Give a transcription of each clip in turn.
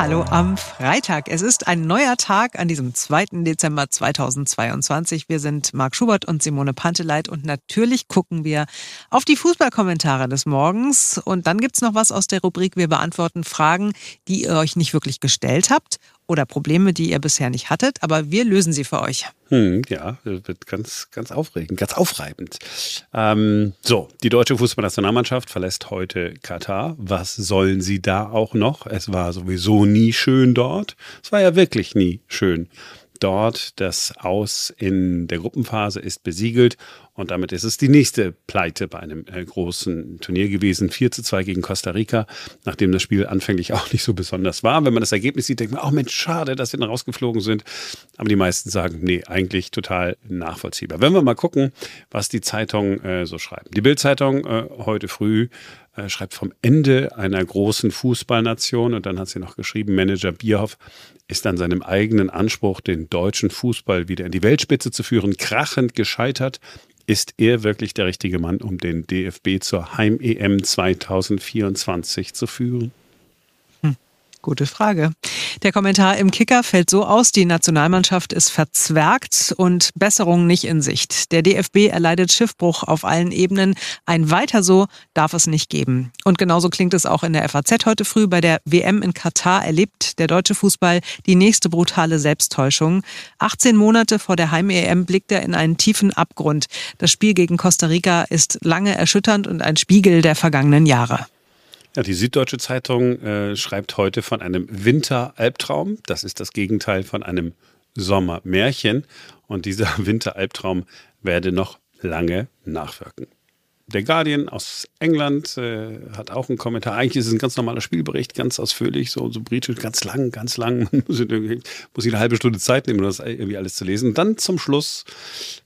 Hallo am Freitag. Es ist ein neuer Tag an diesem 2. Dezember 2022. Wir sind Marc Schubert und Simone Panteleit und natürlich gucken wir auf die Fußballkommentare des Morgens. Und dann gibt's noch was aus der Rubrik Wir beantworten Fragen, die ihr euch nicht wirklich gestellt habt oder Probleme, die ihr bisher nicht hattet, aber wir lösen sie für euch. Hm, ja, wird ganz, ganz aufregend, ganz aufreibend. Ähm, so, die deutsche Fußballnationalmannschaft verlässt heute Katar. Was sollen sie da auch noch? Es war sowieso nie schön dort. Es war ja wirklich nie schön dort. Das Aus in der Gruppenphase ist besiegelt und damit ist es die nächste Pleite bei einem äh, großen Turnier gewesen. 4 zu 2 gegen Costa Rica, nachdem das Spiel anfänglich auch nicht so besonders war. Wenn man das Ergebnis sieht, denkt man, oh Mensch, schade, dass wir dann rausgeflogen sind. Aber die meisten sagen, nee, eigentlich total nachvollziehbar. Wenn wir mal gucken, was die Zeitungen äh, so schreiben. Die Bild-Zeitung äh, heute früh äh, schreibt vom Ende einer großen Fußballnation und dann hat sie noch geschrieben, Manager Bierhoff ist an seinem eigenen Anspruch, den deutschen Fußball wieder in die Weltspitze zu führen, krachend gescheitert. Ist er wirklich der richtige Mann, um den DFB zur Heim-EM 2024 zu führen? Gute Frage. Der Kommentar im Kicker fällt so aus, die Nationalmannschaft ist verzwergt und Besserung nicht in Sicht. Der DFB erleidet Schiffbruch auf allen Ebenen. Ein weiter so darf es nicht geben. Und genauso klingt es auch in der FAZ heute früh. Bei der WM in Katar erlebt der deutsche Fußball die nächste brutale Selbsttäuschung. 18 Monate vor der Heim-EM blickt er in einen tiefen Abgrund. Das Spiel gegen Costa Rica ist lange erschütternd und ein Spiegel der vergangenen Jahre. Ja, die Süddeutsche Zeitung äh, schreibt heute von einem Winteralbtraum. Das ist das Gegenteil von einem Sommermärchen. Und dieser Winteralbtraum werde noch lange nachwirken. Der Guardian aus England äh, hat auch einen Kommentar. Eigentlich ist es ein ganz normaler Spielbericht, ganz ausführlich, so, so britisch, ganz lang, ganz lang. muss ich eine halbe Stunde Zeit nehmen, um das irgendwie alles zu lesen. Und dann zum Schluss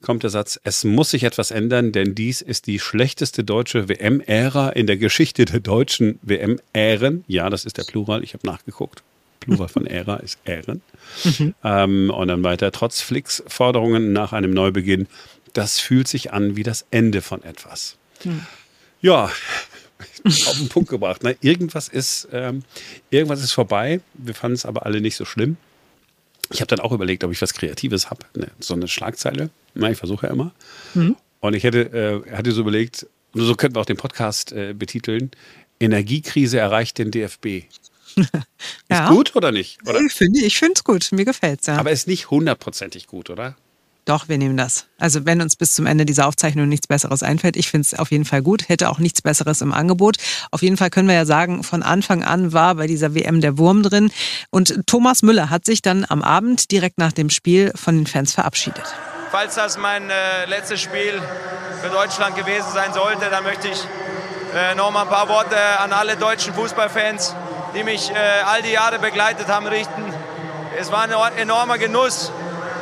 kommt der Satz, es muss sich etwas ändern, denn dies ist die schlechteste deutsche WM-Ära in der Geschichte der deutschen WM-Ären. Ja, das ist der Plural, ich habe nachgeguckt. Plural von Ära ist Ähren. Mhm. Ähm, und dann weiter, trotz Flicks Forderungen nach einem Neubeginn, das fühlt sich an wie das Ende von etwas. Hm. Ja, auf den Punkt gebracht. Ne? Irgendwas, ist, ähm, irgendwas ist vorbei. Wir fanden es aber alle nicht so schlimm. Ich habe dann auch überlegt, ob ich was Kreatives habe. Ne? So eine Schlagzeile. Na, ich versuche ja immer. Mhm. Und ich hätte, äh, hatte so überlegt, so könnten wir auch den Podcast äh, betiteln: Energiekrise erreicht den DFB. ja. Ist gut oder nicht? Oder? Ich finde es gut. Mir gefällt es. Ja. Aber ist nicht hundertprozentig gut, oder? Doch, wir nehmen das. Also wenn uns bis zum Ende dieser Aufzeichnung nichts Besseres einfällt, ich finde es auf jeden Fall gut, hätte auch nichts Besseres im Angebot. Auf jeden Fall können wir ja sagen, von Anfang an war bei dieser WM der Wurm drin. Und Thomas Müller hat sich dann am Abend direkt nach dem Spiel von den Fans verabschiedet. Falls das mein äh, letztes Spiel für Deutschland gewesen sein sollte, dann möchte ich äh, noch ein paar Worte an alle deutschen Fußballfans, die mich äh, all die Jahre begleitet haben, richten. Es war ein enormer Genuss,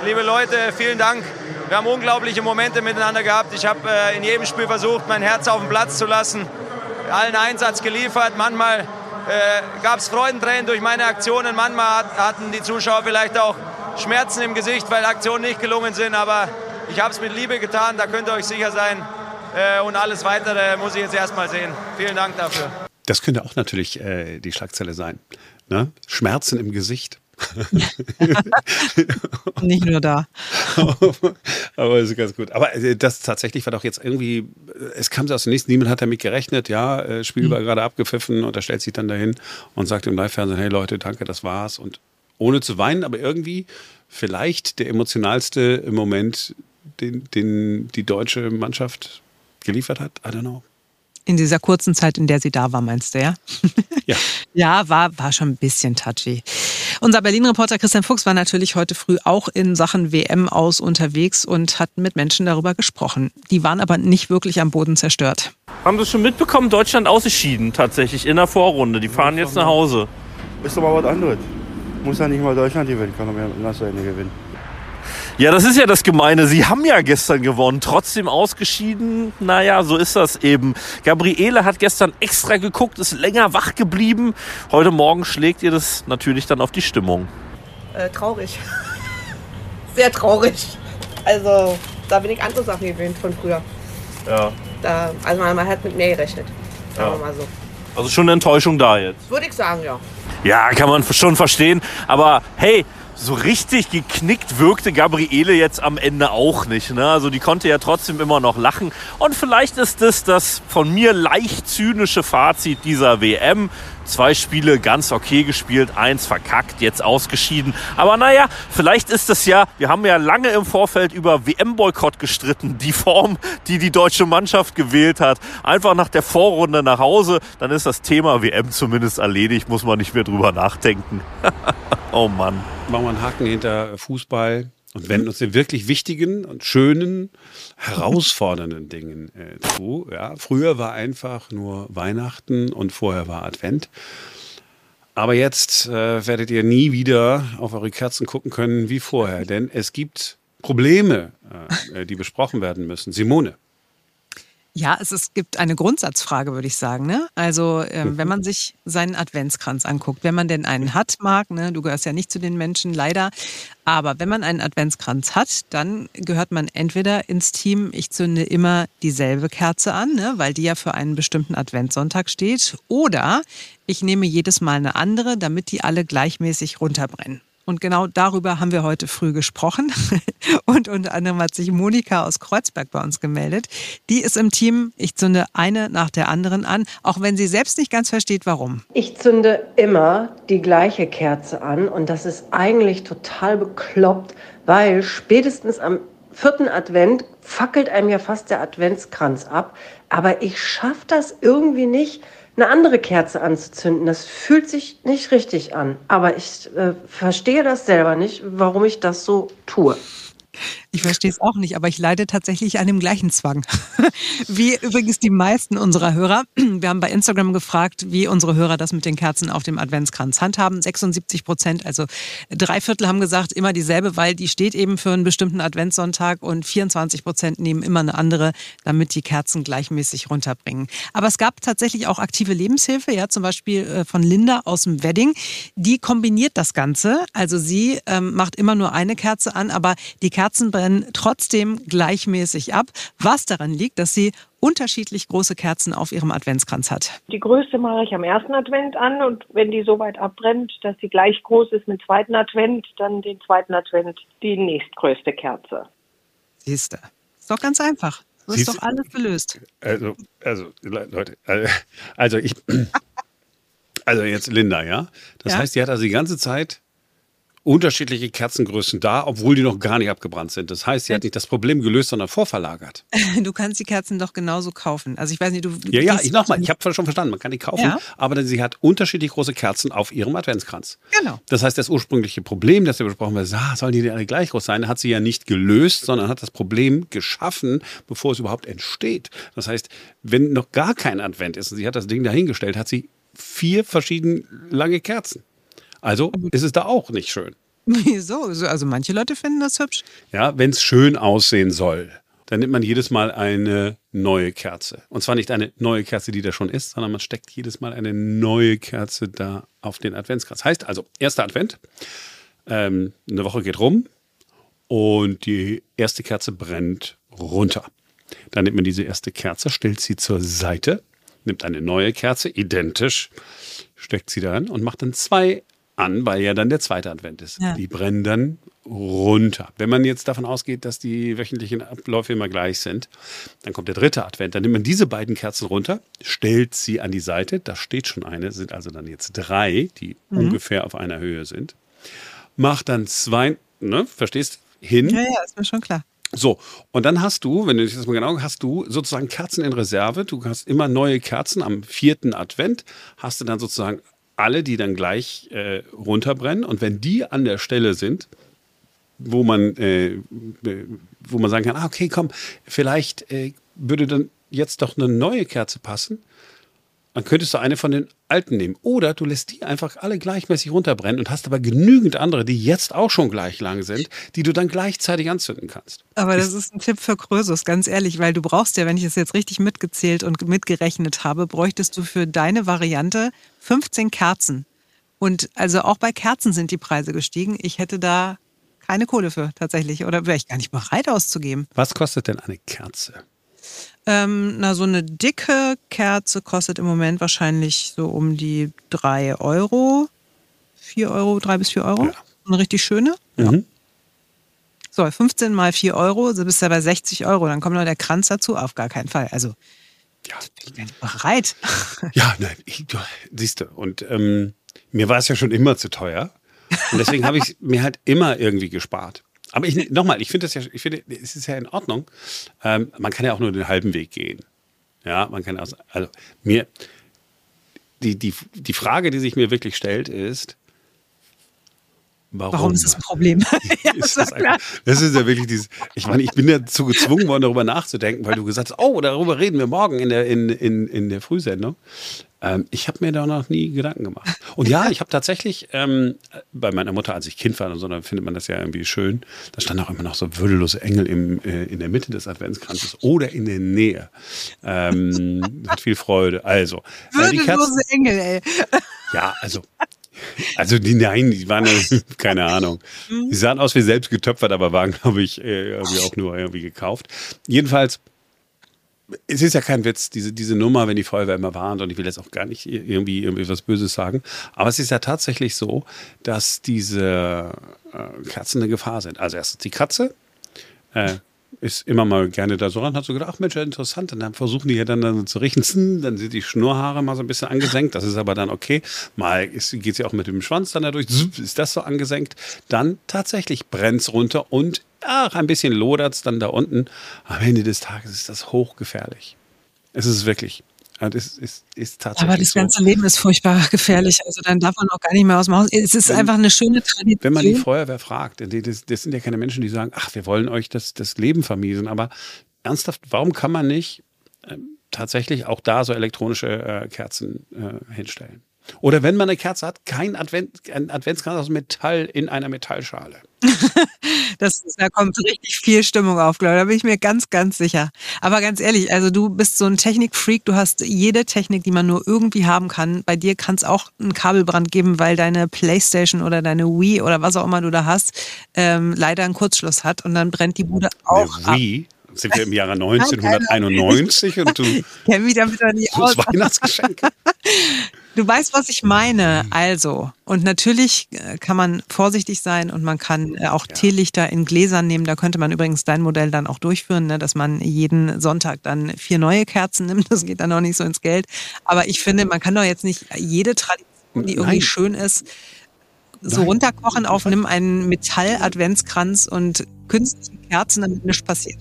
liebe Leute, vielen Dank. Wir haben unglaubliche Momente miteinander gehabt. Ich habe äh, in jedem Spiel versucht, mein Herz auf den Platz zu lassen, allen Einsatz geliefert. Manchmal äh, gab es Freudentränen durch meine Aktionen, manchmal hat, hatten die Zuschauer vielleicht auch Schmerzen im Gesicht, weil Aktionen nicht gelungen sind. Aber ich habe es mit Liebe getan, da könnt ihr euch sicher sein. Äh, und alles Weitere muss ich jetzt erstmal sehen. Vielen Dank dafür. Das könnte auch natürlich äh, die Schlagzeile sein. Ne? Schmerzen im Gesicht. Nicht nur da. aber ist ganz gut. Aber äh, das tatsächlich war doch jetzt irgendwie, äh, es kam so aus dem nächsten, niemand hat damit gerechnet, ja, äh, Spiel war mhm. gerade abgepfiffen und er stellt sich dann dahin und sagt im Live-Fernsehen, hey Leute, danke, das war's. Und ohne zu weinen, aber irgendwie vielleicht der emotionalste Moment, den, den die deutsche Mannschaft geliefert hat. I don't know. In dieser kurzen Zeit, in der sie da war, meinst du, ja? Ja. ja, war, war schon ein bisschen touchy. Unser Berlin-Reporter Christian Fuchs war natürlich heute früh auch in Sachen WM aus unterwegs und hat mit Menschen darüber gesprochen. Die waren aber nicht wirklich am Boden zerstört. Haben Sie schon mitbekommen, Deutschland ausgeschieden tatsächlich in der Vorrunde. Die fahren jetzt nach Hause. Ist doch mal was anderes. Muss ja nicht mal Deutschland gewinnen, kann doch mehr Ende gewinnen. Ja, das ist ja das Gemeine. Sie haben ja gestern gewonnen, trotzdem ausgeschieden. Naja, so ist das eben. Gabriele hat gestern extra geguckt, ist länger wach geblieben. Heute Morgen schlägt ihr das natürlich dann auf die Stimmung. Äh, traurig. Sehr traurig. Also, da bin ich andere Sachen gewöhnt von früher. Ja. Da, also man, hat mit mehr gerechnet. Sagen ja. wir mal so. Also schon eine Enttäuschung da jetzt. Würde ich sagen, ja. Ja, kann man schon verstehen. Aber hey, so richtig geknickt wirkte Gabriele jetzt am Ende auch nicht. Ne? Also die konnte ja trotzdem immer noch lachen. Und vielleicht ist das das von mir leicht zynische Fazit dieser WM. Zwei Spiele ganz okay gespielt, eins verkackt, jetzt ausgeschieden. Aber naja, vielleicht ist es ja, wir haben ja lange im Vorfeld über WM-Boykott gestritten. Die Form, die die deutsche Mannschaft gewählt hat. Einfach nach der Vorrunde nach Hause, dann ist das Thema WM zumindest erledigt, muss man nicht mehr drüber nachdenken. oh Mann machen wir einen Haken hinter Fußball und wenden uns den wirklich wichtigen und schönen, herausfordernden Dingen äh, zu. Ja, früher war einfach nur Weihnachten und vorher war Advent. Aber jetzt äh, werdet ihr nie wieder auf eure Kerzen gucken können wie vorher, denn es gibt Probleme, äh, die besprochen werden müssen. Simone. Ja, es, es gibt eine Grundsatzfrage, würde ich sagen. Ne? Also, ähm, wenn man sich seinen Adventskranz anguckt, wenn man denn einen hat, mag, ne? du gehörst ja nicht zu den Menschen, leider. Aber wenn man einen Adventskranz hat, dann gehört man entweder ins Team, ich zünde immer dieselbe Kerze an, ne? weil die ja für einen bestimmten Adventssonntag steht, oder ich nehme jedes Mal eine andere, damit die alle gleichmäßig runterbrennen. Und genau darüber haben wir heute früh gesprochen. Und unter anderem hat sich Monika aus Kreuzberg bei uns gemeldet. Die ist im Team, ich zünde eine nach der anderen an, auch wenn sie selbst nicht ganz versteht, warum. Ich zünde immer die gleiche Kerze an und das ist eigentlich total bekloppt, weil spätestens am vierten Advent fackelt einem ja fast der Adventskranz ab. Aber ich schaffe das irgendwie nicht, eine andere Kerze anzuzünden. Das fühlt sich nicht richtig an. Aber ich äh, verstehe das selber nicht, warum ich das so tue. Ich verstehe es auch nicht, aber ich leide tatsächlich an dem gleichen Zwang. Wie übrigens die meisten unserer Hörer. Wir haben bei Instagram gefragt, wie unsere Hörer das mit den Kerzen auf dem Adventskranz handhaben. 76 Prozent, also drei Viertel haben gesagt, immer dieselbe, weil die steht eben für einen bestimmten Adventssonntag und 24 Prozent nehmen immer eine andere, damit die Kerzen gleichmäßig runterbringen. Aber es gab tatsächlich auch aktive Lebenshilfe, ja, zum Beispiel äh, von Linda aus dem Wedding. Die kombiniert das Ganze. Also sie ähm, macht immer nur eine Kerze an, aber die Kerzen brennen trotzdem gleichmäßig ab, was daran liegt, dass sie unterschiedlich große Kerzen auf ihrem Adventskranz hat. Die größte mache ich am ersten Advent an und wenn die so weit abbrennt, dass sie gleich groß ist mit dem zweiten Advent, dann den zweiten Advent die nächstgrößte Kerze. Siehste, ist doch ganz einfach. So ist doch alles gelöst. Also, also Leute, also ich, also jetzt Linda, ja. Das ja? heißt, die hat also die ganze Zeit unterschiedliche Kerzengrößen da, obwohl die noch gar nicht abgebrannt sind. Das heißt, sie hat nicht das Problem gelöst, sondern vorverlagert. Du kannst die Kerzen doch genauso kaufen. Also ich weiß nicht, du. du ja, ja, ich nochmal, ich habe schon verstanden, man kann die kaufen, ja. aber sie hat unterschiedlich große Kerzen auf ihrem Adventskranz. Genau. Das heißt, das ursprüngliche Problem, das wir besprochen haben, ah, sollen die alle gleich groß sein, hat sie ja nicht gelöst, sondern hat das Problem geschaffen, bevor es überhaupt entsteht. Das heißt, wenn noch gar kein Advent ist und sie hat das Ding dahingestellt, hat sie vier verschiedene lange Kerzen. Also ist es da auch nicht schön. Wieso? Also manche Leute finden das hübsch. Ja, wenn es schön aussehen soll, dann nimmt man jedes Mal eine neue Kerze. Und zwar nicht eine neue Kerze, die da schon ist, sondern man steckt jedes Mal eine neue Kerze da auf den Adventskranz. Heißt also, erster Advent, ähm, eine Woche geht rum und die erste Kerze brennt runter. Dann nimmt man diese erste Kerze, stellt sie zur Seite, nimmt eine neue Kerze, identisch, steckt sie da an und macht dann zwei an, weil ja dann der zweite Advent ist. Ja. Die brennen dann runter. Wenn man jetzt davon ausgeht, dass die wöchentlichen Abläufe immer gleich sind, dann kommt der dritte Advent. Dann nimmt man diese beiden Kerzen runter, stellt sie an die Seite. Da steht schon eine, sind also dann jetzt drei, die mhm. ungefähr auf einer Höhe sind. Macht dann zwei, ne, verstehst, hin. Ja, ja, ist mir schon klar. So, und dann hast du, wenn du dich das mal genau hast du sozusagen Kerzen in Reserve. Du hast immer neue Kerzen am vierten Advent, hast du dann sozusagen alle, die dann gleich äh, runterbrennen. Und wenn die an der Stelle sind, wo man, äh, wo man sagen kann, ah, okay, komm, vielleicht äh, würde dann jetzt doch eine neue Kerze passen, dann könntest du eine von den alten nehmen. Oder du lässt die einfach alle gleichmäßig runterbrennen und hast aber genügend andere, die jetzt auch schon gleich lang sind, die du dann gleichzeitig anzünden kannst. Aber das ist ein Tipp für Krösus, ganz ehrlich, weil du brauchst ja, wenn ich es jetzt richtig mitgezählt und mitgerechnet habe, bräuchtest du für deine Variante 15 Kerzen. Und also auch bei Kerzen sind die Preise gestiegen. Ich hätte da keine Kohle für tatsächlich oder wäre ich gar nicht bereit auszugeben. Was kostet denn eine Kerze? Ähm, na, so eine dicke Kerze kostet im Moment wahrscheinlich so um die 3 Euro. 4 Euro, 3 bis 4 Euro. Ja. Eine richtig schöne. Mhm. So, 15 mal 4 Euro, so bist du ja bei 60 Euro. Dann kommt noch der Kranz dazu. Auf gar keinen Fall. Also, Ja. bin ich nicht bereit. Ja, nein, ich, du, siehst du. Und ähm, mir war es ja schon immer zu teuer. Und deswegen habe ich mir halt immer irgendwie gespart. Aber ich nochmal, ich finde das ja, ich finde, es ist ja in Ordnung. Ähm, man kann ja auch nur den halben Weg gehen. Ja, man kann auch, also mir, die, die, die Frage, die sich mir wirklich stellt, ist, warum? Warum ist das ein Problem? ja, ist das, einfach, das ist ja wirklich dieses. Ich meine, ich bin dazu gezwungen worden, darüber nachzudenken, weil du gesagt hast, oh, darüber reden wir morgen in der, in, in, in der Frühsendung. Ähm, ich habe mir da noch nie Gedanken gemacht. Und ja, ich habe tatsächlich ähm, bei meiner Mutter, als ich Kind war und so, dann findet man das ja irgendwie schön. Da standen auch immer noch so würdelose Engel im, äh, in der Mitte des Adventskranzes oder in der Nähe. Ähm, hat viel Freude. Also, äh, die Kerzen, Engel, ey. ja, also. Also die, nein, die waren, keine Ahnung. Die sahen aus wie selbst getöpfert, aber waren, glaube ich, äh, irgendwie auch nur irgendwie gekauft. Jedenfalls, es ist ja kein Witz, diese, diese Nummer, wenn die Feuerwehr immer warnt, und ich will jetzt auch gar nicht irgendwie, irgendwie was Böses sagen, aber es ist ja tatsächlich so, dass diese äh, Katzen eine Gefahr sind. Also erstens die Katze, äh, ist immer mal gerne da so ran, hat so gedacht, ach Mensch, ja, interessant. Und dann versuchen die ja dann, dann zu richten, dann sind die Schnurrhaare mal so ein bisschen angesenkt. Das ist aber dann okay. Mal geht sie auch mit dem Schwanz dann dadurch, ist das so angesenkt. Dann tatsächlich brennt's runter und ach, ein bisschen lodert's dann da unten. Am Ende des Tages ist das hochgefährlich. Es ist wirklich. Es ist, ist tatsächlich Aber das so. ganze Leben ist furchtbar gefährlich. Also dann darf man auch gar nicht mehr aus dem Haus. Es ist Wenn- einfach eine schöne Tradition. Wenn man die Feuerwehr fragt, das, das sind ja keine Menschen, die sagen, ach, wir wollen euch das, das Leben vermiesen. Aber ernsthaft, warum kann man nicht ähm, tatsächlich auch da so elektronische äh, Kerzen äh, hinstellen? Oder wenn man eine Kerze hat, kein Advent, ein Adventskranz aus Metall in einer Metallschale. Das, da kommt richtig viel Stimmung auf, glaube ich. Da bin ich mir ganz, ganz sicher. Aber ganz ehrlich, also du bist so ein Technikfreak. Du hast jede Technik, die man nur irgendwie haben kann. Bei dir kann es auch einen Kabelbrand geben, weil deine Playstation oder deine Wii oder was auch immer du da hast, ähm, leider einen Kurzschluss hat und dann brennt die Bude auch Eine ab. Wii, sind wir im Jahre 1991 und du Kenn mich damit doch nicht aus. Weihnachtsgeschenk. Du weißt, was ich meine. Also, und natürlich äh, kann man vorsichtig sein und man kann äh, auch Teelichter in Gläsern nehmen. Da könnte man übrigens dein Modell dann auch durchführen, ne, dass man jeden Sonntag dann vier neue Kerzen nimmt. Das geht dann auch nicht so ins Geld. Aber ich finde, man kann doch jetzt nicht jede Tradition, die irgendwie Nein. schön ist, so Nein. runterkochen auf, nimm einen Metall-Adventskranz und künstliche Kerzen, damit nichts passiert.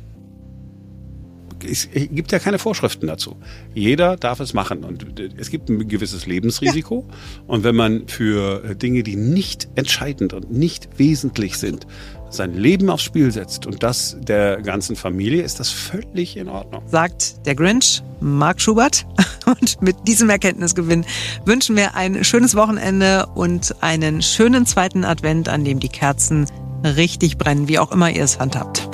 Es gibt ja keine Vorschriften dazu. Jeder darf es machen und es gibt ein gewisses Lebensrisiko. Und wenn man für äh, Dinge, die nicht entscheidend und nicht wesentlich sind, sein Leben aufs Spiel setzt und das der ganzen Familie, ist das völlig in Ordnung. sagt der Grinch, Mark Schubert. Und mit diesem Erkenntnisgewinn wünschen wir ein schönes Wochenende und einen schönen zweiten Advent, an dem die Kerzen richtig brennen, wie auch immer ihr es handhabt.